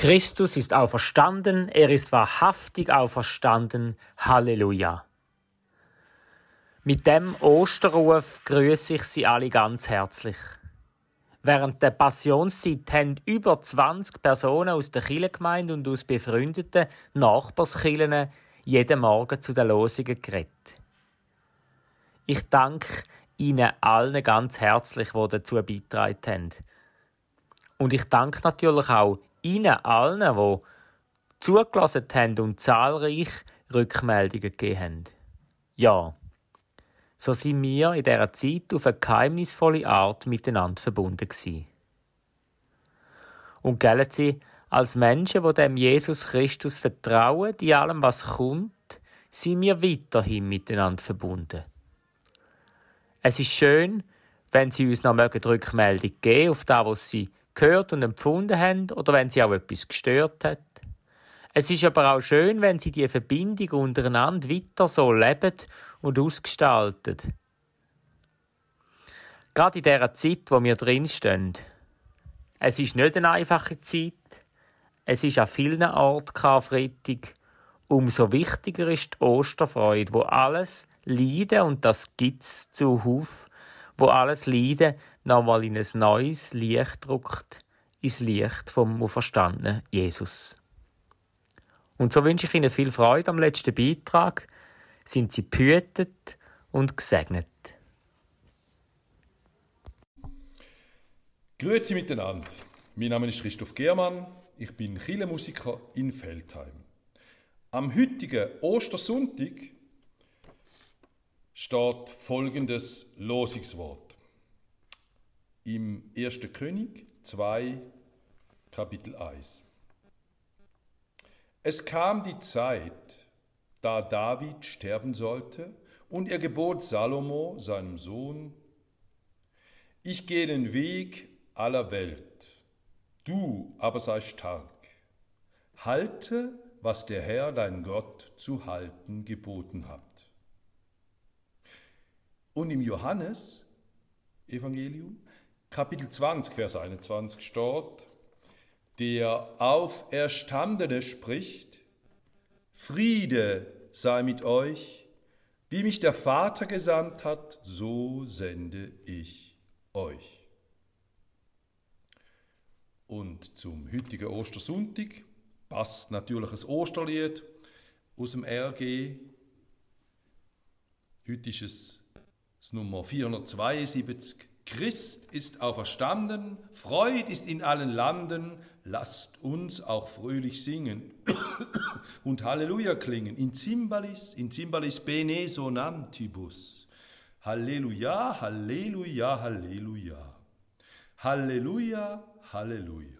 Christus ist auferstanden, er ist wahrhaftig auferstanden. Halleluja. Mit dem Osterruf grüße ich Sie alle ganz herzlich. Während der Passionszeit haben über 20 Personen aus der Kirchengemeinde und aus befreundeten Nachbarskirchen jeden Morgen zu den Losungen geredet. Ich danke Ihnen allen ganz herzlich, die dazu beigetragen haben. Und ich danke natürlich auch Ihnen allen, die zugelassen haben und zahlreich Rückmeldungen gegeben haben. Ja, so sind wir in dieser Zeit auf eine geheimnisvolle Art miteinander verbunden gewesen. Und gelten sie als Menschen, die dem Jesus Christus vertrauen, die allem, was kommt, sind wir weiterhin miteinander verbunden. Es ist schön, wenn Sie uns noch Rückmeldung geben auf das, was Sie gehört und empfunden haben oder wenn Sie auch etwas gestört hat. Es ist aber auch schön, wenn Sie die Verbindung untereinander weiter so leben und ausgestalten. Gerade in dieser Zeit, wo wir drinstehen. Es ist nicht eine einfache Zeit. Es ist an vielen Orten Karfreitag. Umso wichtiger ist die Osterfreude, wo alles Leiden, und das gibt's zuhauf, wo alles Leiden nochmal in ein neues Licht druckt, ins Licht vom auferstandenen Jesus. Und so wünsche ich Ihnen viel Freude am letzten Beitrag. Sind Sie behütet und gesegnet. Grüezi miteinander. Mein Name ist Christoph Germann. Ich bin Chile-Musiker in Feldheim. Am heutigen Ostersonntag steht folgendes Losungswort. Im 1. König 2, Kapitel 1. Es kam die Zeit, da David sterben sollte, und er gebot Salomo, seinem Sohn, ich gehe den Weg aller Welt, du aber sei stark. Halte, was der Herr dein Gott zu halten geboten hat. Und im Johannes Evangelium, Kapitel 20, Vers 21 steht, der Auferstandene spricht, Friede sei mit euch, wie mich der Vater gesandt hat, so sende ich euch. Und zum heutigen Ostersonntag passt natürlich ein Osterlied aus dem RG. Heute ist es das Nummer 472. Christ ist auferstanden, Freud ist in allen Landen, lasst uns auch fröhlich singen und Halleluja klingen. In Zimbalis, in Zimbalis bene sonantibus. Halleluja, Halleluja, Halleluja. Halleluja, Halleluja.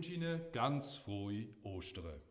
wünsche Ihnen ganz frohe Ostern.